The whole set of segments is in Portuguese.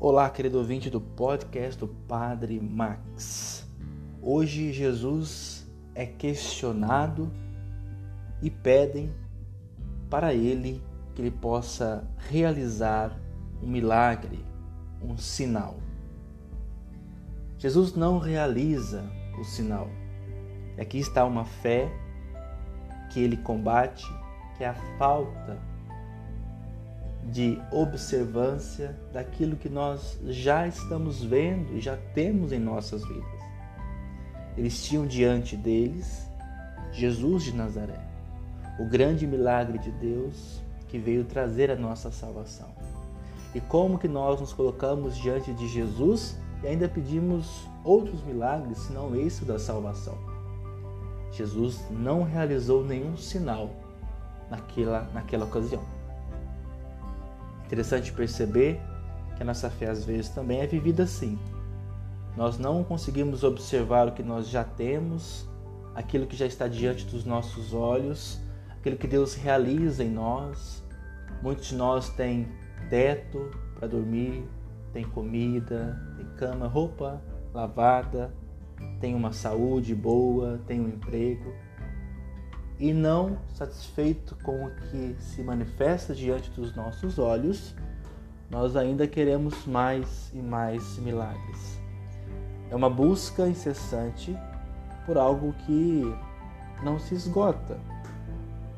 Olá, querido ouvinte do podcast do Padre Max. Hoje Jesus é questionado e pedem para ele que ele possa realizar um milagre, um sinal. Jesus não realiza o sinal. Aqui está uma fé que ele combate, que é a falta de observância daquilo que nós já estamos vendo e já temos em nossas vidas. Eles tinham diante deles Jesus de Nazaré, o grande milagre de Deus que veio trazer a nossa salvação. E como que nós nos colocamos diante de Jesus e ainda pedimos outros milagres, senão esse da salvação? Jesus não realizou nenhum sinal naquela, naquela ocasião. Interessante perceber que a nossa fé às vezes também é vivida assim. Nós não conseguimos observar o que nós já temos, aquilo que já está diante dos nossos olhos, aquilo que Deus realiza em nós. Muitos de nós têm teto para dormir, tem comida, tem cama, roupa lavada, tem uma saúde boa, tem um emprego. E não satisfeito com o que se manifesta diante dos nossos olhos, nós ainda queremos mais e mais milagres. É uma busca incessante por algo que não se esgota.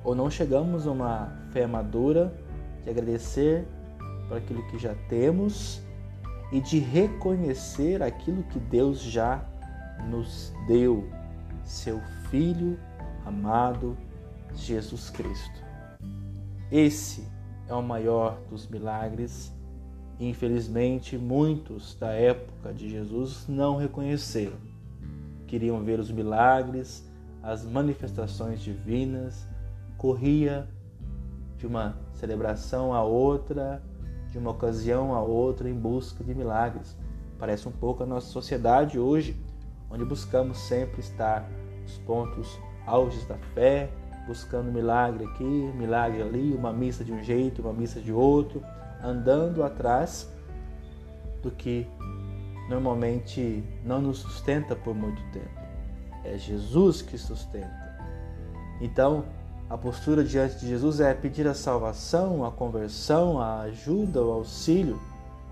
Ou não chegamos a uma fé madura de agradecer por aquilo que já temos e de reconhecer aquilo que Deus já nos deu, seu Filho amado Jesus Cristo. Esse é o maior dos milagres. Infelizmente, muitos da época de Jesus não reconheceram. Queriam ver os milagres, as manifestações divinas, corria de uma celebração a outra, de uma ocasião a outra em busca de milagres. Parece um pouco a nossa sociedade hoje, onde buscamos sempre estar nos pontos auges da fé, buscando milagre aqui, milagre ali, uma missa de um jeito, uma missa de outro, andando atrás do que normalmente não nos sustenta por muito tempo. É Jesus que sustenta. Então, a postura diante de Jesus é pedir a salvação, a conversão, a ajuda, o auxílio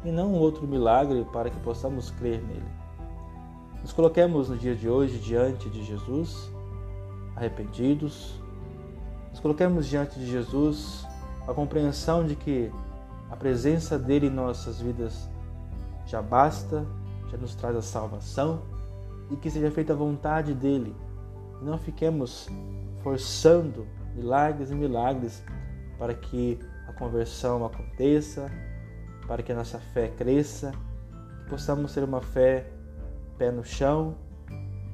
e não outro milagre para que possamos crer nele. Nos coloquemos no dia de hoje diante de Jesus, arrependidos, nos coloquemos diante de Jesus a compreensão de que a presença dele em nossas vidas já basta, já nos traz a salvação e que seja feita a vontade dele. Não fiquemos forçando milagres e milagres para que a conversão aconteça, para que a nossa fé cresça, que possamos ter uma fé pé no chão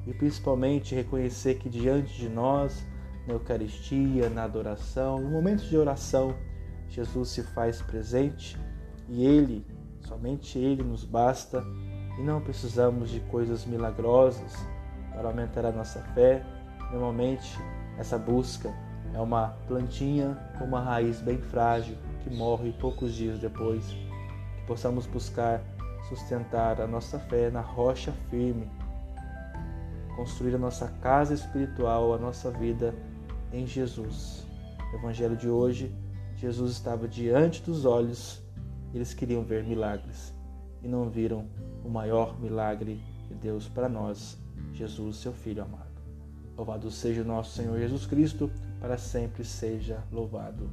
e principalmente reconhecer que diante de nós, na Eucaristia, na adoração, no momento de oração, Jesus se faz presente e Ele, somente Ele nos basta e não precisamos de coisas milagrosas para aumentar a nossa fé. Normalmente, essa busca é uma plantinha com uma raiz bem frágil que morre poucos dias depois. Que possamos buscar sustentar a nossa fé na rocha firme, construir a nossa casa espiritual, a nossa vida em Jesus. No Evangelho de hoje, Jesus estava diante dos olhos, eles queriam ver milagres e não viram o maior milagre de Deus para nós, Jesus, seu Filho amado. Louvado seja o nosso Senhor Jesus Cristo, para sempre seja louvado.